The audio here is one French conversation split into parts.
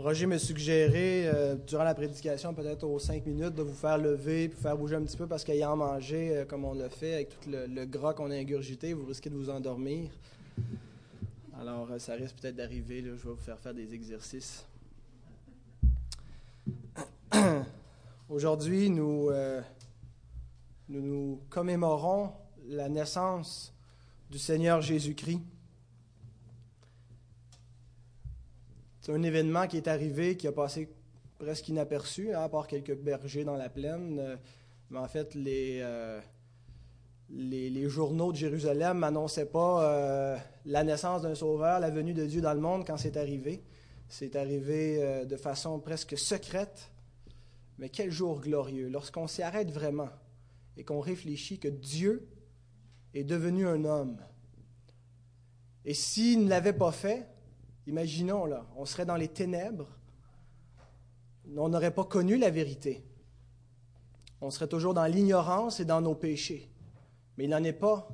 Roger me suggérait, euh, durant la prédication, peut-être aux cinq minutes, de vous faire lever puis faire bouger un petit peu parce qu'ayant mangé, euh, comme on l'a fait, avec tout le, gras qu'on a ingurgité, vous risquez de vous endormir. Alors, euh, ça risque peut-être d'arriver. Je vais vous faire faire des exercices. Aujourd'hui, nous nous commémorons la naissance du Seigneur Jésus-Christ. C'est un événement qui est arrivé, qui a passé presque inaperçu, hein, à part quelques bergers dans la plaine. Euh, mais en fait, les, euh, les, les journaux de Jérusalem n'annonçaient pas euh, la naissance d'un sauveur, la venue de Dieu dans le monde quand c'est arrivé. C'est arrivé de façon presque secrète. Mais quel jour glorieux, lorsqu'on s'y arrête vraiment et qu'on réfléchit que Dieu est devenu un homme. Et s'il ne l'avait pas fait, imaginons là, on serait dans les ténèbres, on n'aurait pas connu la vérité. On serait toujours dans l'ignorance et dans nos péchés. Mais il n'en est pas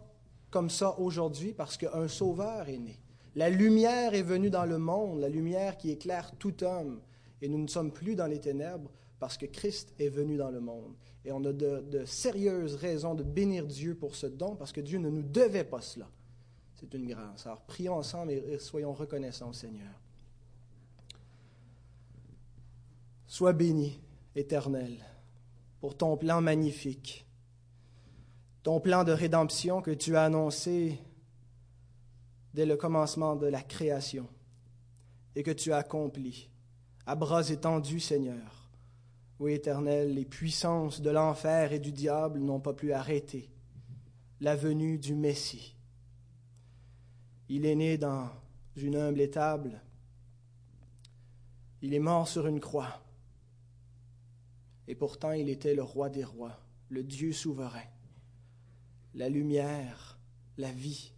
comme ça aujourd'hui parce qu'un sauveur est né. La lumière est venue dans le monde, la lumière qui éclaire tout homme. Et nous ne sommes plus dans les ténèbres parce que Christ est venu dans le monde. Et on a de, de sérieuses raisons de bénir Dieu pour ce don parce que Dieu ne nous devait pas cela. C'est une grâce. Alors prions ensemble et soyons reconnaissants au Seigneur. Sois béni, Éternel, pour ton plan magnifique, ton plan de rédemption que tu as annoncé dès le commencement de la création et que tu as accompli à bras étendus, Seigneur. Oui, Éternel, les puissances de l'enfer et du diable n'ont pas pu arrêter la venue du Messie. Il est né dans une humble étable. Il est mort sur une croix. Et pourtant, il était le roi des rois, le Dieu souverain, la lumière, la vie.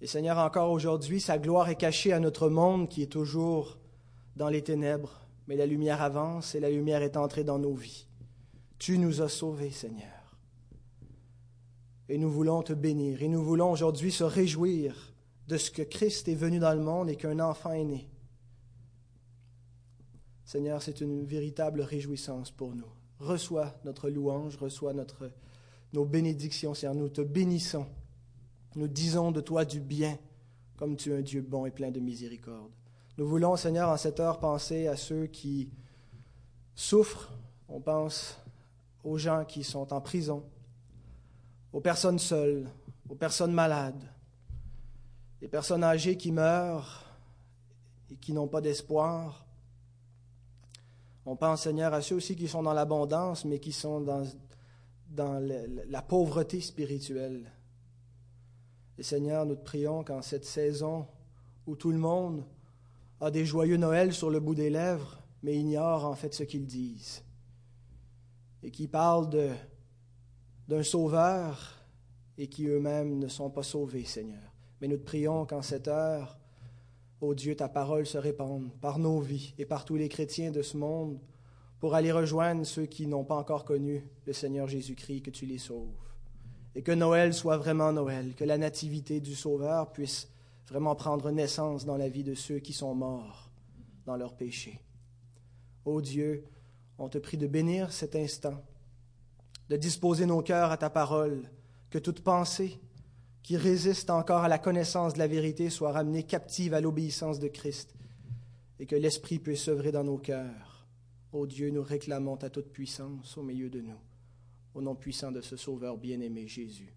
Et Seigneur, encore aujourd'hui, sa gloire est cachée à notre monde qui est toujours dans les ténèbres, mais la lumière avance et la lumière est entrée dans nos vies. Tu nous as sauvés, Seigneur. Et nous voulons te bénir. Et nous voulons aujourd'hui se réjouir de ce que Christ est venu dans le monde et qu'un enfant est né. Seigneur, c'est une véritable réjouissance pour nous. Reçois notre louange, reçois notre, nos bénédictions, Seigneur. Nous te bénissons. Nous disons de toi du bien, comme tu es un Dieu bon et plein de miséricorde. Nous voulons, Seigneur, en cette heure, penser à ceux qui souffrent. On pense aux gens qui sont en prison, aux personnes seules, aux personnes malades, les personnes âgées qui meurent et qui n'ont pas d'espoir. On pense, Seigneur, à ceux aussi qui sont dans l'abondance, mais qui sont dans, la pauvreté spirituelle. Et Seigneur, nous te prions qu'en cette saison où tout le monde a des joyeux Noël sur le bout des lèvres, mais ignore en fait ce qu'ils disent, et qui parlent de, d'un sauveur et qui eux-mêmes ne sont pas sauvés, Seigneur. Mais nous te prions qu'en cette heure, ô Dieu, ta parole se répande par nos vies et par tous les chrétiens de ce monde pour aller rejoindre ceux qui n'ont pas encore connu le Seigneur Jésus-Christ, que tu les sauves. Et que Noël soit vraiment Noël, que la nativité du Sauveur puisse vraiment prendre naissance dans la vie de ceux qui sont morts dans leurs péchés. Ô Dieu, on te prie de bénir cet instant, de disposer nos cœurs à ta parole, que toute pensée qui résiste encore à la connaissance de la vérité soit ramenée captive à l'obéissance de Christ, et que l'Esprit puisse œuvrer dans nos cœurs. Ô Dieu, nous réclamons ta toute puissance au milieu de nous, au nom puissant de ce Sauveur bien-aimé Jésus.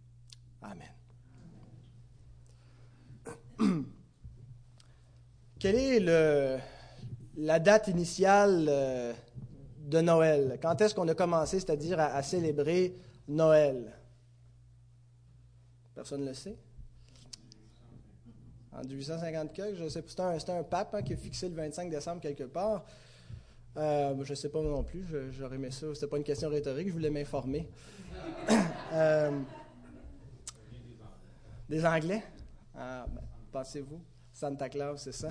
Amen. Quelle est la date initiale euh, de Noël? Quand est-ce qu'on a commencé, c'est-à-dire à, célébrer Noël? Personne ne le sait? En 1850 je sais C'était un, un, pape hein, qui a fixé le 25 décembre quelque part. Euh, je ne sais pas non plus, j'aurais aimé ça. C'était pas une question rhétorique, je voulais m'informer. euh, des Anglais? Ah, ben, pensez-vous? Santa Claus, c'est ça?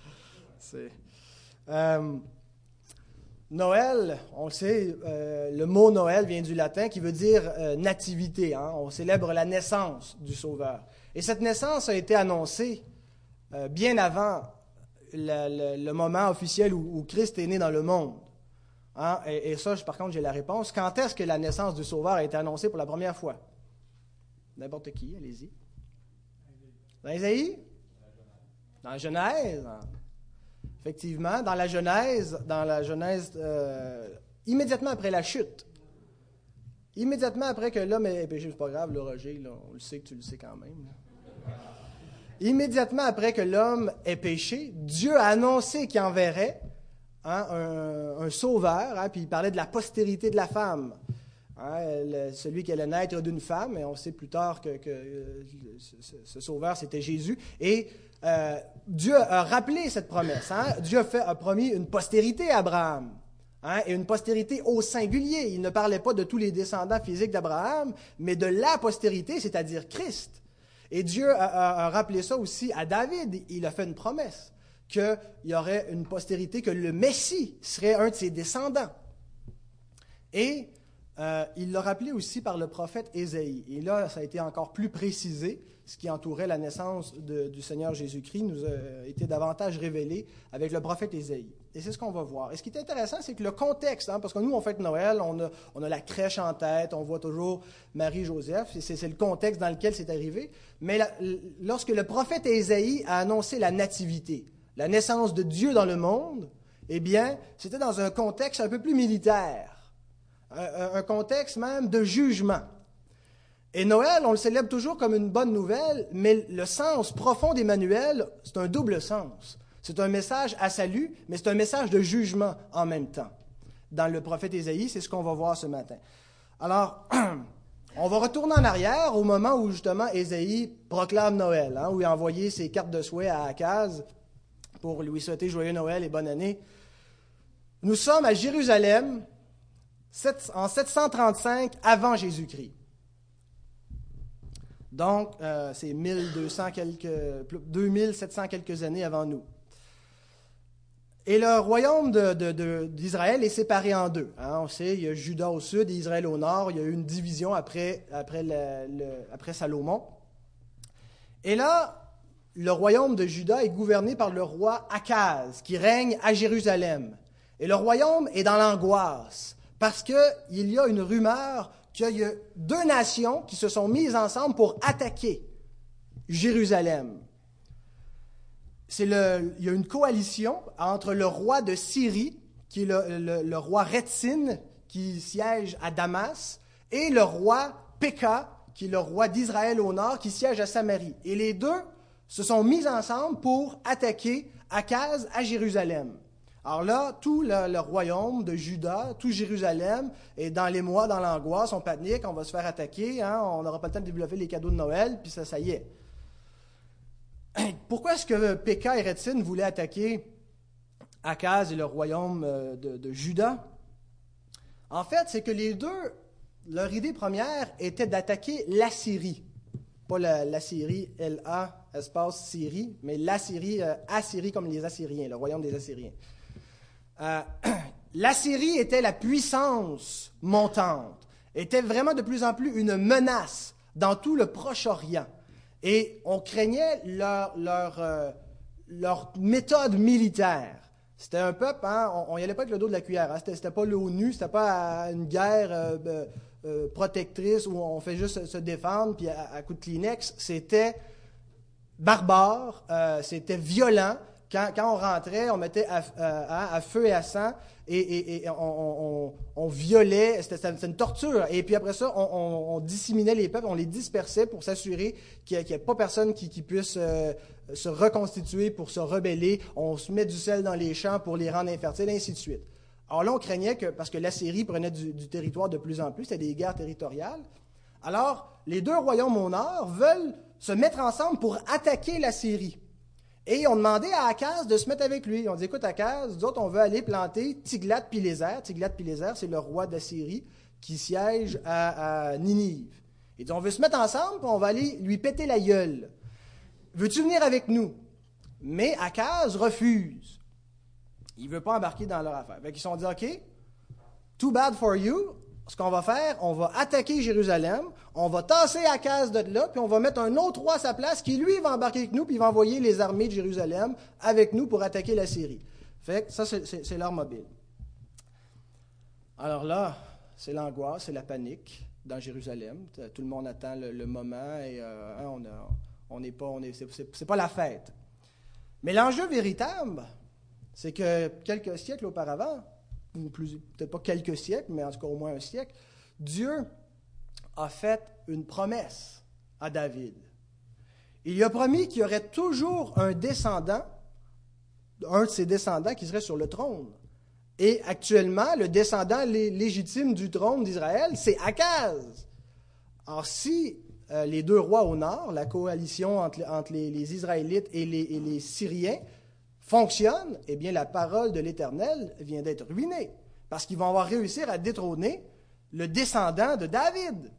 c'est. Euh, Noël, on le sait, euh, le mot Noël vient du latin qui veut dire euh, nativité. Hein? On célèbre la naissance du Sauveur. Et cette naissance a été annoncée euh, bien avant le, moment officiel où, Christ est né dans le monde. Hein? Et, ça, par contre, j'ai la réponse. Quand est-ce que la naissance du Sauveur a été annoncée pour la première fois? N'importe qui, allez-y. Dans Isaïe? Dans Genèse. Effectivement, dans la Genèse, dans la Genèse, euh, immédiatement après la chute. Immédiatement après que l'homme ait péché, c'est pas grave, le Roger, on le sait que tu le sais quand même. Immédiatement après que l'homme ait péché, Dieu a annoncé qu'il enverrait hein, un, sauveur, hein, puis il parlait de la postérité de la femme. Hein, celui qui allait naître d'une femme, et on sait plus tard que, euh, ce, sauveur, c'était Jésus. Et euh, Dieu a rappelé cette promesse. Dieu a, fait, promis une postérité à Abraham. Hein, et une postérité au singulier. Il ne parlait pas de tous les descendants physiques d'Abraham, mais de la postérité, c'est-à-dire Christ. Et Dieu a, rappelé ça aussi à David. Il a fait une promesse qu'il y aurait une postérité, que le Messie serait un de ses descendants. Et euh, il l'a rappelé aussi par le prophète Ésaïe. Et là, ça a été encore plus précisé ce qui entourait la naissance du Seigneur Jésus-Christ nous a été davantage révélé avec le prophète Ésaïe. Et c'est ce qu'on va voir. Et ce qui est intéressant, c'est que le contexte, hein, parce que nous, on fête Noël, on a, on a, la crèche en tête, on voit toujours Marie-Joseph, c'est le contexte dans lequel c'est arrivé. Mais lorsque le prophète Ésaïe a annoncé la nativité, la naissance de Dieu dans le monde, eh bien, c'était dans un contexte un peu plus militaire, un contexte même de jugement. Et Noël, on le célèbre toujours comme une bonne nouvelle, mais le sens profond d'Emmanuel, c'est un double sens. C'est un message à salut, mais c'est un message de jugement en même temps. Dans le prophète Ésaïe, c'est ce qu'on va voir ce matin. Alors, on va retourner en arrière au moment où justement Ésaïe proclame Noël, hein, où il a envoyé ses cartes de souhait à Akaz pour lui souhaiter joyeux Noël et bonne année. Nous sommes à Jérusalem en 735 avant Jésus-Christ. Donc, euh, c'est 1200 quelques, 2700 quelques années avant nous. Et le royaume d'Israël est séparé en deux. Hein. on sait, il y a Juda au sud et Israël au nord. Il y a eu une division après, Salomon. Et là, le royaume de Juda est gouverné par le roi Akaz, qui règne à Jérusalem. Et le royaume est dans l'angoisse, parce qu'il y a une rumeur qu'il y a deux nations qui se sont mises ensemble pour attaquer Jérusalem. Le, il y a une coalition entre le roi de Syrie, qui est le, roi Retzin, qui siège à Damas, et le roi Péka, qui est le roi d'Israël au nord, qui siège à Samarie. Et les deux se sont mis ensemble pour attaquer Akaz à Jérusalem. Alors là, tout le, royaume de Juda, tout Jérusalem est dans les mois, dans l'angoisse, on panique, on va se faire attaquer, hein, on n'aura pas le temps de développer les cadeaux de Noël, puis ça, ça y est. Pourquoi est-ce que Péka et Retzin voulaient attaquer Akaz et le royaume euh, de, Juda? En fait, c'est que les deux, leur idée première était d'attaquer l'Assyrie. Pas la, Syrie, L-A, espace Syrie, mais l'Assyrie, euh, Assyrie comme les Assyriens, le royaume des Assyriens. Euh, la Syrie était la puissance montante, était vraiment de plus en plus une menace dans tout le Proche-Orient. Et on craignait leur, leur, euh, leur méthode militaire. C'était un peuple, hein, on n'y allait pas avec le dos de la cuillère. Hein, c'était, pas l'ONU, c'était pas une guerre euh, protectrice où on fait juste se défendre puis à, coup de Kleenex. C'était barbare, c'était violent, quand, on rentrait, on mettait à, feu et à sang et, on, violait, c'était une torture. Et puis après ça, on, disséminait les peuples, on les dispersait pour s'assurer qu'il n'y ait, pas personne qui, puisse euh, se reconstituer pour se rebeller. On se met du sel dans les champs pour les rendre infertiles, et ainsi de suite. Alors là, on craignait que, parce que la Syrie prenait du, du territoire de plus en plus, c'était des guerres territoriales. Alors, les deux royaumes au nord veulent se mettre ensemble pour attaquer la Syrie. Et ils ont demandé à Akaz de se mettre avec lui. Ils ont dit Écoute, Akaz, nous autres, on veut aller planter Tiglat-Pileser. Tiglat-Pileser, c'est le roi d'Assyrie qui siège à, Ninive. Ils dit On veut se mettre ensemble, puis on va aller lui péter la gueule. Veux-tu venir avec nous? Mais Akaz refuse. Il ne veut pas embarquer dans leur affaire. Fait ils se sont dit OK, too bad for you, ce qu'on va faire, on va attaquer Jérusalem, on va tasser Akaz de là, puis on va mettre un autre roi à sa place qui, lui, va embarquer avec nous, puis il va envoyer les armées de Jérusalem avec nous pour attaquer la Syrie. Fait que ça, c'est leur mobile. Alors là, c'est l'angoisse, c'est la panique dans Jérusalem. Tout le monde attend le, moment et euh, hein, on n'est pas, c'est pas la fête. Mais l'enjeu véritable, c'est que quelques siècles auparavant, ou peut-être pas quelques siècles, mais en tout cas au moins un siècle, Dieu a fait une promesse à David. Il lui a promis qu'il y aurait toujours un descendant, un de ses descendants qui serait sur le trône. Et actuellement, le descendant légitime du trône d'Israël, c'est Akaz. Alors si euh, les deux rois au nord, la coalition entre, les, Israélites et les Syriens, fonctionne, eh bien, la parole de l'Éternel vient d'être ruinée. Parce qu'ils vont avoir réussi à détrôner le descendant de David.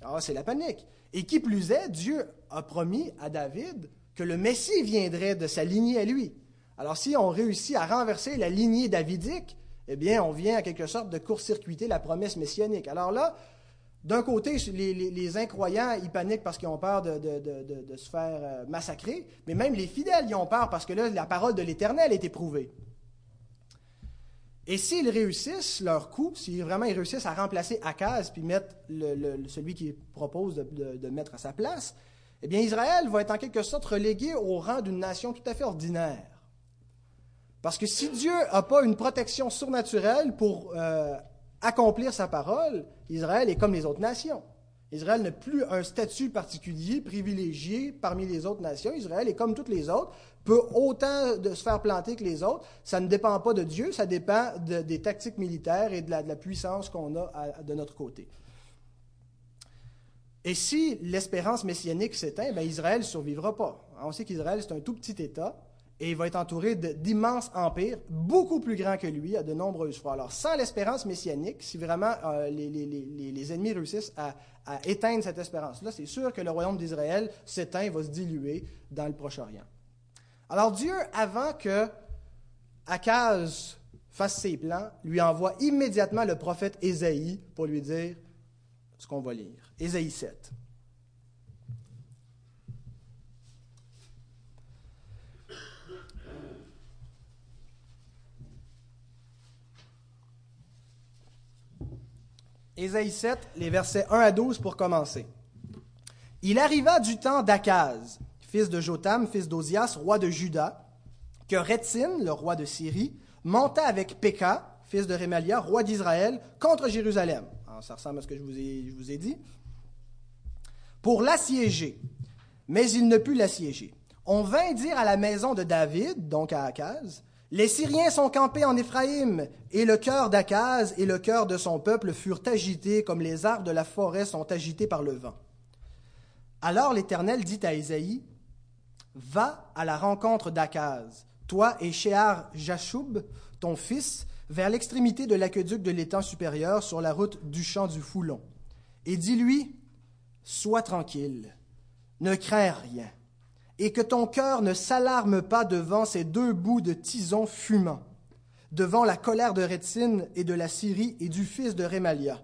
Alors, ah, c'est la panique. Et qui plus est, Dieu a promis à David que le Messie viendrait de sa lignée à lui. Alors, si on réussit à renverser la lignée davidique, eh bien, on vient à quelque sorte de court-circuiter la promesse messianique. Alors là, d'un côté, les, incroyants, ils paniquent parce qu'ils ont peur de, se faire euh, massacrer, mais même les fidèles, ils ont peur parce que là, la parole de l'Éternel est éprouvée. Et s'ils réussissent leur coup, si vraiment ils réussissent à remplacer Akaz puis mettre celui qui propose de, mettre à sa place, eh bien Israël va être en quelque sorte relégué au rang d'une nation tout à fait ordinaire. Parce que si Dieu n'a pas une protection surnaturelle pour euh, accomplir sa parole, Israël est comme les autres nations. Israël n'a plus un statut particulier, privilégié parmi les autres nations. Israël est comme toutes les autres, peut autant de se faire planter que les autres. Ça ne dépend pas de Dieu, ça dépend des tactiques militaires et de la, puissance qu'on a de notre côté. Et si l'espérance messianique s'éteint, ben Israël ne survivra pas. On sait qu'Israël, c'est un tout petit État et il va être entouré d'immenses empires, beaucoup plus grands que lui, à de nombreuses fois. Alors, sans l'espérance messianique, si vraiment euh, les, ennemis réussissent à, éteindre cette espérance-là, c'est sûr que le royaume d'Israël s'éteint, va se diluer dans le Proche-Orient. Alors, Dieu, avant que Akaz fasse ses plans, lui envoie immédiatement le prophète Ésaïe pour lui dire ce qu'on va lire. Ésaïe 7. Ésaïe 7, les versets 1 à 12 pour commencer. Il arriva du temps d'Akaz, fils de Jotam, fils d'Ozias, roi de Juda, que Rétsin, le roi de Syrie, monta avec Péka, fils de Rémalia, roi d'Israël, contre Jérusalem. ça ressemble à ce que je vous ai, je vous ai dit. Pour l'assiéger. Mais il ne put l'assiéger. On vint dire à la maison de David, donc à Akaz, les Syriens sont campés en Éphraïm, et le cœur d'Akaz et le cœur de son peuple furent agités comme les arbres de la forêt sont agités par le vent. Alors l'Éternel dit à Ésaïe, Va à la rencontre d'Akaz, toi et Shear Jashoub, ton fils, vers l'extrémité de l'aqueduc de l'étang supérieur sur la route du champ du Foulon, et dis-lui, Sois tranquille, ne crains rien et que ton cœur ne s'alarme pas devant ces deux bouts de tison fumant, devant la colère de Rétine et de la Syrie et du fils de Rémalia,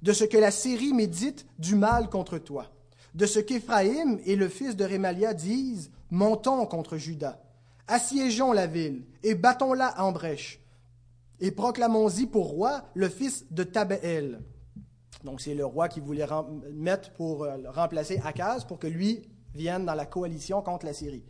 de ce que la Syrie médite du mal contre toi, de ce qu'Éphraïm et le fils de Rémalia disent, montons contre Juda, assiégeons la ville et battons-la en brèche, et proclamons-y pour roi le fils de Tabéel. Donc c'est le roi qui voulait mettre pour euh, remplacer Akaz pour que lui viennent dans la coalition contre la Syrie.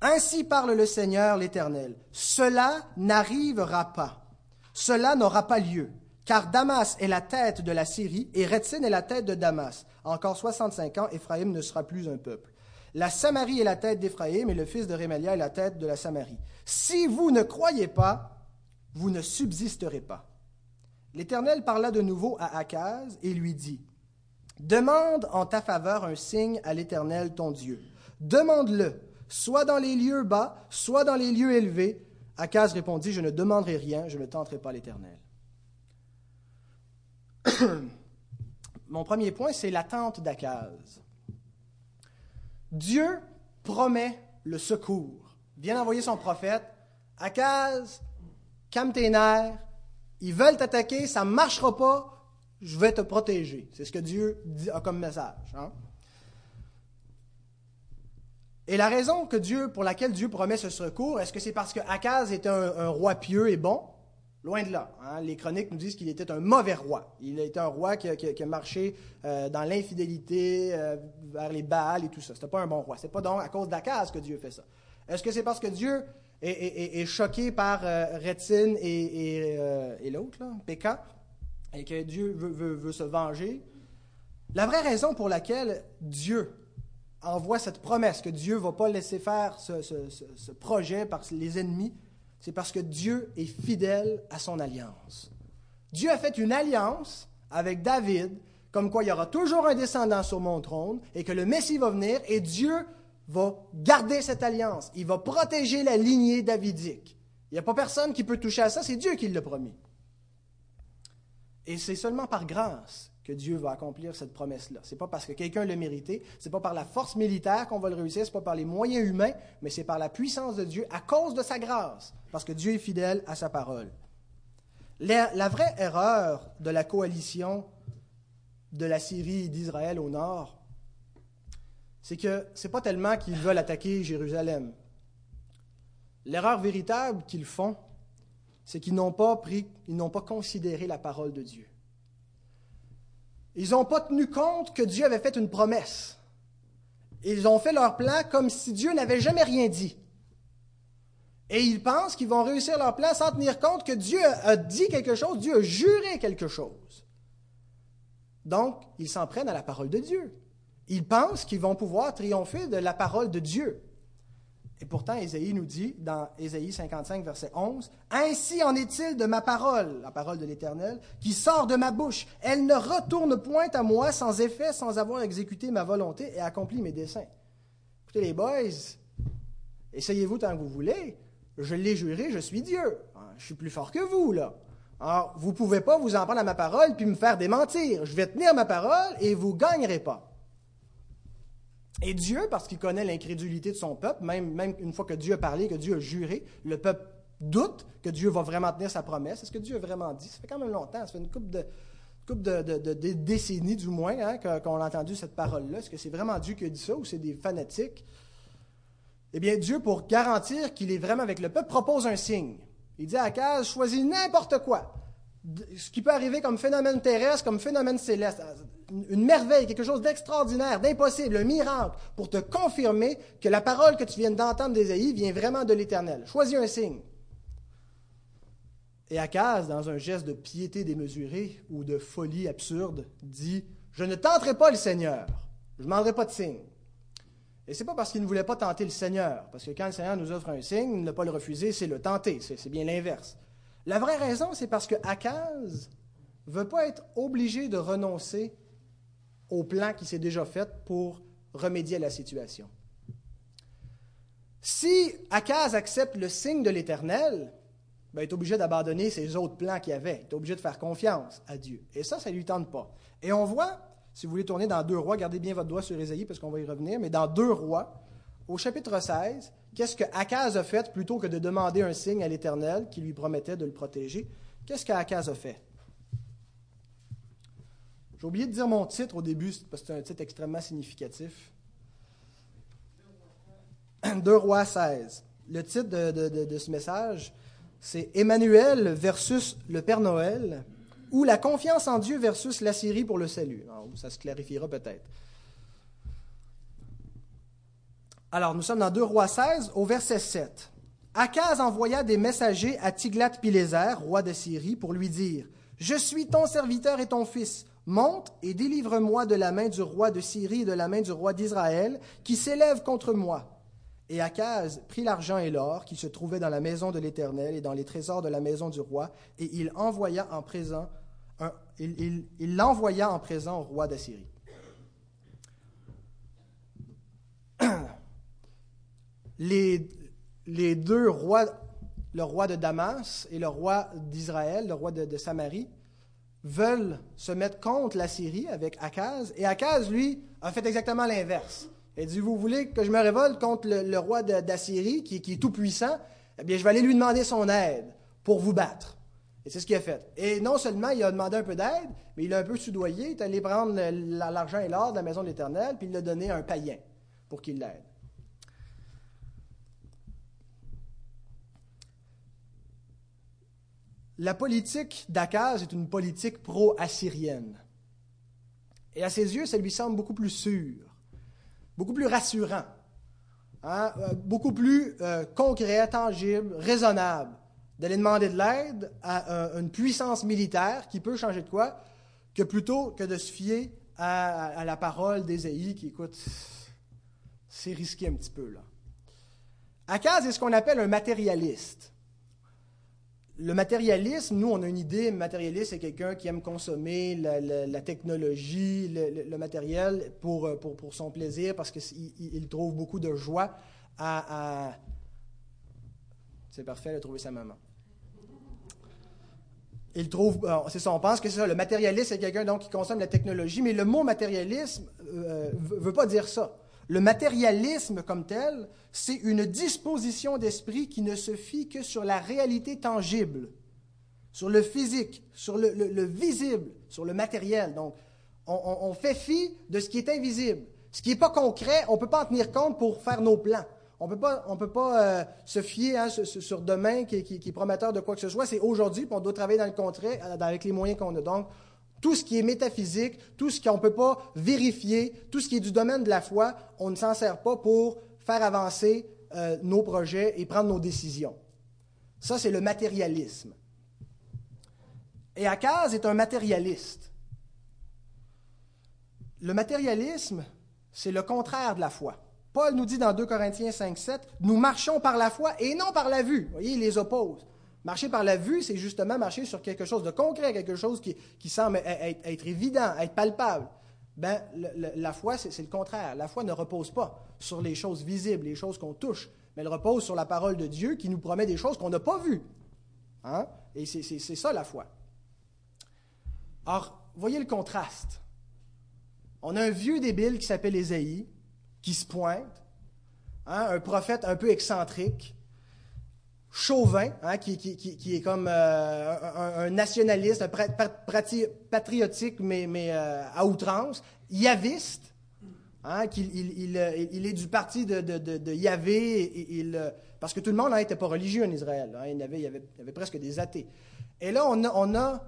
Ainsi parle le Seigneur l'Éternel. Cela n'arrivera pas. Cela n'aura pas lieu. Car Damas est la tête de la Syrie et Retzin est la tête de Damas. Encore 65 ans, Éphraïm ne sera plus un peuple. La Samarie est la tête d'Éphraïm et le fils de Rémalia est la tête de la Samarie. Si vous ne croyez pas, vous ne subsisterez pas. L'Éternel parla de nouveau à Akaz et lui dit Demande en ta faveur un signe à l'Éternel ton Dieu. Demande-le, soit dans les lieux bas, soit dans les lieux élevés. Akaz répondit, je ne demanderai rien, je ne tenterai pas l'Éternel. Mon premier point, c'est l'attente d'Akaz. Dieu promet le secours. Vient envoyer son prophète. Akaz, calme tes nerfs. Ils veulent t'attaquer, ça ne marchera pas je vais te protéger. C'est ce que Dieu a comme message. Hein. Et la raison que Dieu, pour laquelle Dieu promet ce secours, est-ce que c'est parce que Akaz était un, roi pieux et bon? Loin de là. Hein. Les chroniques nous disent qu'il était un mauvais roi. Il était un roi qui, a marché euh, dans l'infidélité, euh, vers les Baals et tout ça. C'était pas un bon roi. C'est pas donc à cause d'Akaz que Dieu fait ça. Est-ce que c'est parce que Dieu est, choqué par euh, et, et, l'autre, Péka, et que Dieu veut, se venger? La vraie raison pour laquelle Dieu envoie cette promesse que Dieu ne va pas laisser faire ce, projet par les ennemis, c'est parce que Dieu est fidèle à son alliance. Dieu a fait une alliance avec David, comme quoi il y aura toujours un descendant sur mon trône et que le Messie va venir et Dieu va garder cette alliance. Il va protéger la lignée davidique. Il n'y a pas personne qui peut toucher à ça, c'est Dieu qui l'a promis. Et c'est seulement par grâce que Dieu va accomplir cette promesse-là. Ce n'est pas parce que quelqu'un l'a mérité, ce n'est pas par la force militaire qu'on va le réussir, ce n'est pas par les moyens humains, mais c'est par la puissance de Dieu à cause de sa grâce, parce que Dieu est fidèle à sa parole. La, vraie erreur de la coalition de la Syrie et d'Israël au nord, c'est que ce n'est pas tellement qu'ils veulent attaquer Jérusalem. L'erreur véritable qu'ils font, c'est qu'ils n'ont pas pris, ils n'ont pas considéré la parole de Dieu. Ils n'ont pas tenu compte que Dieu avait fait une promesse. Ils ont fait leur plan comme si Dieu n'avait jamais rien dit. Et ils pensent qu'ils vont réussir leur plan sans tenir compte que Dieu a dit quelque chose, Dieu a juré quelque chose. Donc, ils s'en prennent à la parole de Dieu. Ils pensent qu'ils vont pouvoir triompher de la parole de Dieu. Et pourtant, Ésaïe nous dit, dans Ésaïe 55, verset 11, Ainsi en est-il de ma parole, la parole de l'Éternel, qui sort de ma bouche. Elle ne retourne point à moi sans effet, sans avoir exécuté ma volonté et accompli mes desseins. Écoutez, les boys, essayez-vous tant que vous voulez. Je l'ai juré, je suis Dieu. Ah, je suis plus fort que vous, là. Alors, vous ne pouvez pas vous en prendre à ma parole puis me faire démentir. Je vais tenir ma parole et vous ne gagnerez pas. Et Dieu, parce qu'il connaît l'incrédulité de son peuple, même, une fois que Dieu a parlé, que Dieu a juré, le peuple doute que Dieu va vraiment tenir sa promesse. Est-ce que Dieu a vraiment dit? Ça fait quand même longtemps, ça fait une couple de, couple de, décennies du moins hein, qu'on a entendu cette parole-là. Est-ce que c'est vraiment Dieu qui a dit ça ou c'est des fanatiques? Eh bien, Dieu, pour garantir qu'il est vraiment avec le peuple, propose un signe. Il dit à Akaz, choisis n'importe quoi. Ce qui peut arriver comme phénomène terrestre, comme phénomène céleste une merveille, quelque chose d'extraordinaire, d'impossible, un miracle, pour te confirmer que la parole que tu viens d'entendre d'Ésaïe vient vraiment de l'Éternel. Choisis un signe. Et Akaz, dans un geste de piété démesurée ou de folie absurde, dit Je ne tenterai pas le Seigneur, je ne demanderai pas de signe. Et ce n'est pas parce qu'il ne voulait pas tenter le Seigneur, parce que quand le Seigneur nous offre un signe, ne pas le refuser, c'est le tenter, c'est bien l'inverse. La vraie raison, c'est parce que Akaz ne veut pas être obligé de renoncer au plan qui s'est déjà fait pour remédier à la situation. Si Akaz accepte le signe de l'Éternel, ben, il est obligé d'abandonner ses autres plans qu'il avait. Il est obligé de faire confiance à Dieu. Et ça, ça ne lui tente pas. Et on voit, si vous voulez tourner dans Deux Rois, gardez bien votre doigt sur Ésaïe parce qu'on va y revenir, mais dans Deux Rois, au chapitre 16, qu'est-ce que Akaz a fait plutôt que de demander un signe à l'Éternel qui lui promettait de le protéger? Qu'est-ce qu'Akaz a fait? J'ai oublié de dire mon titre au début, parce que c'est un titre extrêmement significatif. 2 Rois 16. Le titre de, ce message, c'est Emmanuel versus le Père Noël ou la confiance en Dieu versus la Syrie pour le salut. ça se clarifiera peut-être. Alors, nous sommes dans 2 Rois 16, au verset 7. Akaz envoya des messagers à Tiglath-Pileser, roi de Syrie, pour lui dire Je suis ton serviteur et ton fils. Monte et délivre-moi de la main du roi de Syrie et de la main du roi d'Israël, qui s'élève contre moi. Et Akaz prit l'argent et l'or qui se trouvaient dans la maison de l'Éternel et dans les trésors de la maison du roi, et il envoya en présent, il, l'envoya en présent au roi d'Assyrie. Les, deux rois, le roi de Damas et le roi d'Israël, le roi de Samarie, veulent se mettre contre la Syrie avec Akaz, et Akaz, lui, a fait exactement l'inverse. Il dit, vous voulez que je me révolte contre le, roi d'Assyrie, qui, qui, est tout puissant, eh bien, je vais aller lui demander son aide pour vous battre. Et c'est ce qu'il a fait. Et non seulement il a demandé un peu d'aide, mais il a un peu soudoyé, il est allé prendre l'argent et l'or de la maison de l'Éternel, puis il l'a donné à un païen pour qu'il l'aide. La politique d'Akaz est une politique pro-assyrienne. Et à ses yeux, ça lui semble beaucoup plus sûr, beaucoup plus rassurant, hein, euh, beaucoup plus euh, concret, tangible, raisonnable d'aller demander de l'aide à une puissance militaire qui peut changer de quoi, que plutôt que de se fier à, la parole d'Ésaïe qui, écoute, c'est risqué un petit peu là. Akaz est ce qu'on appelle un matérialiste le matérialisme, nous, on a une idée, matérialiste, c'est quelqu'un qui aime consommer la, technologie, le, matériel pour, euh, pour, pour, son plaisir, parce qu'il trouve beaucoup de joie à... C'est parfait, il a trouvé sa maman. Il trouve, c'est ça, on pense que c'est ça, le matérialiste, c'est quelqu'un donc qui consomme la technologie, mais le mot matérialisme ne euh, veut pas dire ça. Le matérialisme comme tel, c'est une disposition d'esprit qui ne se fie que sur la réalité tangible, sur le physique, sur le, visible, sur le matériel. Donc, on, fait fi de ce qui est invisible. Ce qui n'est pas concret, on ne peut pas en tenir compte pour faire nos plans. On ne peut pas euh, se fier hein, sur, demain qui, est prometteur de quoi que ce soit. C'est aujourd'hui, puis on doit travailler dans le concret euh, avec les moyens qu'on a. Donc, tout ce qui est métaphysique, tout ce qu'on ne peut pas vérifier, tout ce qui est du domaine de la foi, on ne s'en sert pas pour faire avancer euh, nos projets et prendre nos décisions. Ça, c'est le matérialisme. Et Akaz est un matérialiste. Le matérialisme, c'est le contraire de la foi. Paul nous dit dans 2 Corinthiens 5, 7, nous marchons par la foi et non par la vue. Vous voyez, il les oppose. Marcher par la vue, c'est justement marcher sur quelque chose de concret, quelque chose qui, semble être, évident, être palpable. Ben, la foi, c'est le contraire. La foi ne repose pas sur les choses visibles, les choses qu'on touche, mais elle repose sur la parole de Dieu qui nous promet des choses qu'on n'a pas vues. Hein? Et c'est ça la foi. Or, voyez le contraste. On a un vieux débile qui s'appelle Ésaïe, qui se pointe, hein? un prophète un peu excentrique, chauvin, hein, qui, est comme euh, un, nationaliste, un patriotique, mais, mais euh, à outrance, yaviste, hein, qu'il il, il, est du parti de, de, Yahvé, il, parce que tout le monde n'était pas religieux en Israël. Hein, il, y avait, il, y avait, presque des athées. Et là, on a, on a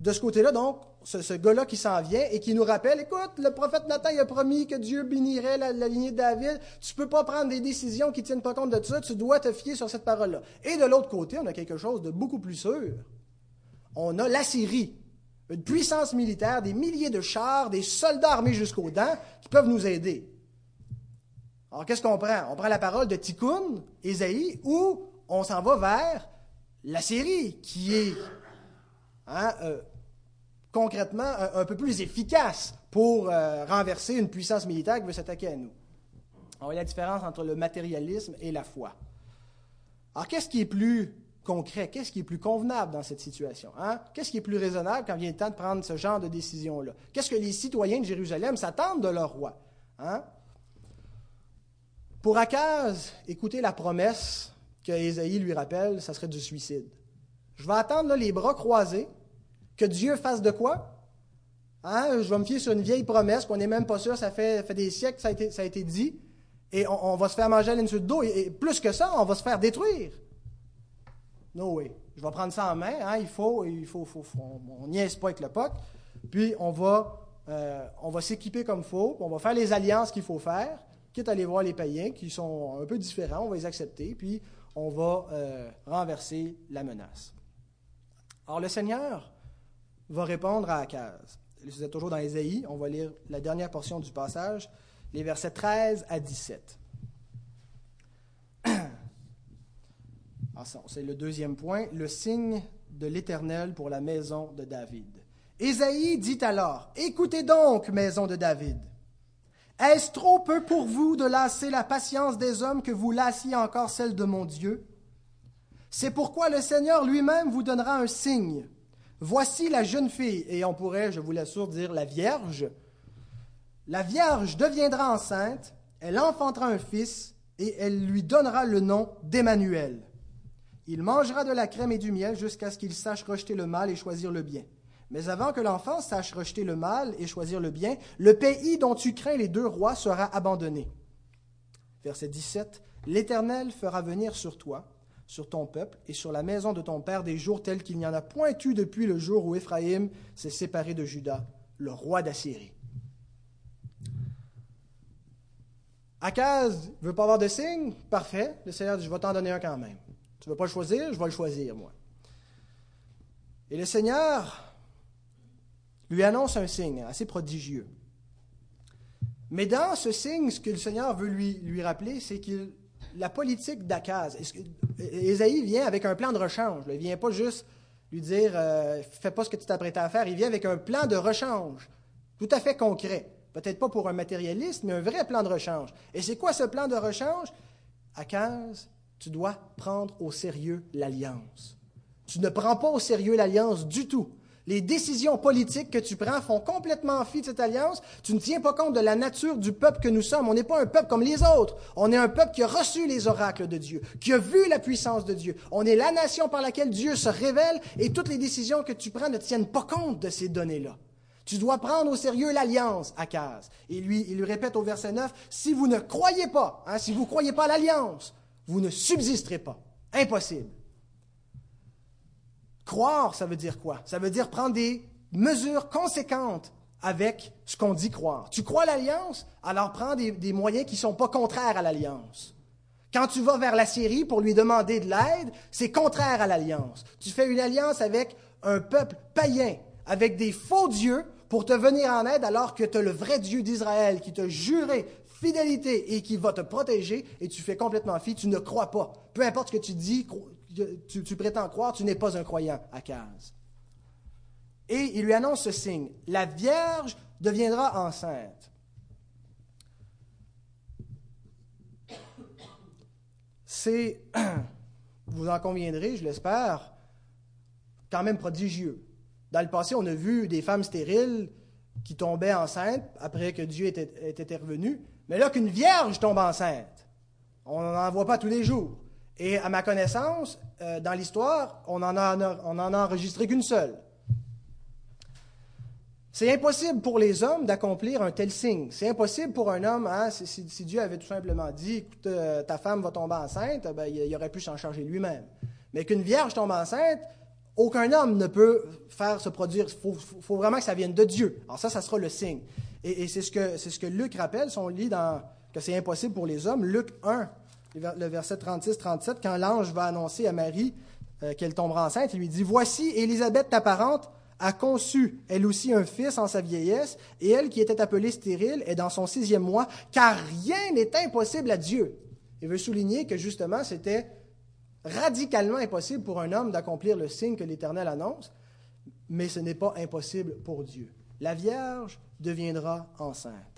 de ce côté-là, donc, ce, gars-là qui s'en vient et qui nous rappelle, écoute, le prophète Nathan a promis que Dieu bénirait la, lignée de David. Tu ne peux pas prendre des décisions qui ne tiennent pas compte de ça. Tu dois te fier sur cette parole-là. Et de l'autre côté, on a quelque chose de beaucoup plus sûr. On a la Syrie, une puissance militaire, des milliers de chars, des soldats armés jusqu'aux dents qui peuvent nous aider. Alors, qu'est-ce qu'on prend? On prend la parole de Tikkun, Ésaïe, ou on s'en va vers la Syrie, qui est Hein, euh, concrètement un, peu plus efficace pour euh, renverser une puissance militaire qui veut s'attaquer à nous. On voit la différence entre le matérialisme et la foi. Alors, qu'est-ce qui est plus concret? Qu'est-ce qui est plus convenable dans cette situation? Hein? Qu'est-ce qui est plus raisonnable quand vient le temps de prendre ce genre de décision-là? Qu'est-ce que les citoyens de Jérusalem s'attendent de leur roi? Hein? Pour Akaz, écoutez la promesse que Ésaïe lui rappelle, ça serait du suicide. Je vais attendre les bras croisés, que Dieu fasse de quoi? Hein? Je vais me fier sur une vieille promesse qu'on n'est même pas sûr, ça fait, des siècles que ça a été, dit, et on, va se faire manger à l'insulte d'eau, et, plus que ça, on va se faire détruire. No way. Je vais prendre ça en main, hein? il faut, il faut, faut, on niaise pas avec le pote, puis on va, euh, on va s'équiper comme il faut, on va faire les alliances qu'il faut faire, quitte à aller voir les païens qui sont un peu différents, on va les accepter, puis on va euh, renverser la menace. Or, le Seigneur va répondre à Akaz. Vous êtes toujours dans Ésaïe, on va lire la dernière portion du passage, les versets 13 à 17. Ah, c'est le deuxième point, le signe de l'Éternel pour la maison de David. Ésaïe dit alors, Écoutez donc, maison de David. Est-ce trop peu pour vous de lasser la patience des hommes que vous lassiez encore celle de mon Dieu? C'est pourquoi le Seigneur lui-même vous donnera un signe. Voici la jeune fille, et on pourrait, je vous l'assure, dire la Vierge. La Vierge deviendra enceinte, elle enfantera un fils, et elle lui donnera le nom d'Emmanuel, Il mangera de la crème et du miel jusqu'à ce qu'il sache rejeter le mal et choisir le bien. Mais avant que l'enfant sache rejeter le mal et choisir le bien, le pays dont tu crains les deux rois sera abandonné. Verset 17. L'Éternel fera venir sur toi, sur ton peuple et sur la maison de ton père des jours tels qu'il n'y en a point eu depuis le jour où Éphraïm s'est séparé de Juda, le roi d'Assyrie. Akaz ne veut pas avoir de signe? Parfait. Le Seigneur dit, je vais t'en donner un quand même. Tu ne veux pas le choisir? Je vais le choisir, moi. Et le Seigneur lui annonce un signe assez prodigieux. Mais dans ce signe, ce que le Seigneur veut lui, lui rappeler, c'est que la politique d'Akaz, Ésaïe vient avec un plan de rechange. Il ne vient pas juste lui dire euh, Fais pas ce que tu t'apprêtais à faire. Il vient avec un plan de rechange, tout à fait concret. Peut-être pas pour un matérialiste, mais un vrai plan de rechange. Et c'est quoi ce plan de rechange? Akaz, tu dois prendre au sérieux l'alliance. Tu ne prends pas au sérieux l'alliance du tout. Les décisions politiques que tu prends font complètement fi de cette alliance. Tu ne tiens pas compte de la nature du peuple que nous sommes. On n'est pas un peuple comme les autres. On est un peuple qui a reçu les oracles de Dieu, qui a vu la puissance de Dieu. On est la nation par laquelle Dieu se révèle et toutes les décisions que tu prends ne tiennent pas compte de ces données-là. Tu dois prendre au sérieux l'alliance, Akaz. Et lui, il lui répète au verset 9, si vous ne croyez pas, hein, si vous ne croyez pas à l'alliance, vous ne subsisterez pas. Impossible. Croire, ça veut dire quoi? Ça veut dire prendre des mesures conséquentes avec ce qu'on dit croire. Tu crois l'alliance? Alors prends des, moyens qui ne sont pas contraires à l'alliance. Quand tu vas vers la Syrie pour lui demander de l'aide, c'est contraire à l'alliance. Tu fais une alliance avec un peuple païen, avec des faux dieux pour te venir en aide alors que tu as le vrai Dieu d'Israël qui t'a juré fidélité et qui va te protéger et tu fais complètement fi, tu ne crois pas. Peu importe ce que tu dis, tu, prétends croire, tu n'es pas un croyant à case. Et il lui annonce ce signe, la Vierge deviendra enceinte. C'est, vous en conviendrez, je l'espère, quand même prodigieux. Dans le passé, on a vu des femmes stériles qui tombaient enceintes après que Dieu était, était revenu, mais là qu'une vierge tombe enceinte, on n'en voit pas tous les jours. Et à ma connaissance, euh, dans l'histoire, on n'en a, enregistré qu'une seule. C'est impossible pour les hommes d'accomplir un tel signe. C'est impossible pour un homme, hein, si, Dieu avait tout simplement dit, écoute, euh, ta femme va tomber enceinte, ben, il, aurait pu s'en charger lui-même. Mais qu'une vierge tombe enceinte, aucun homme ne peut faire se produire. Il faut, vraiment que ça vienne de Dieu. Alors ça, ça sera le signe. Et, c'est ce, que, Luc rappelle, si on lit dans, que c'est impossible pour les hommes. Luc 1, le verset 36-37, quand l'ange va annoncer à Marie euh, qu'elle tombera enceinte, il lui dit, Voici, Élisabeth, ta parente, a conçu, elle aussi, un fils en sa vieillesse, et elle qui était appelée stérile est dans son sixième mois, car rien n'est impossible à Dieu. Il veut souligner que justement, c'était radicalement impossible pour un homme d'accomplir le signe que l'Éternel annonce, mais ce n'est pas impossible pour Dieu. La Vierge deviendra enceinte.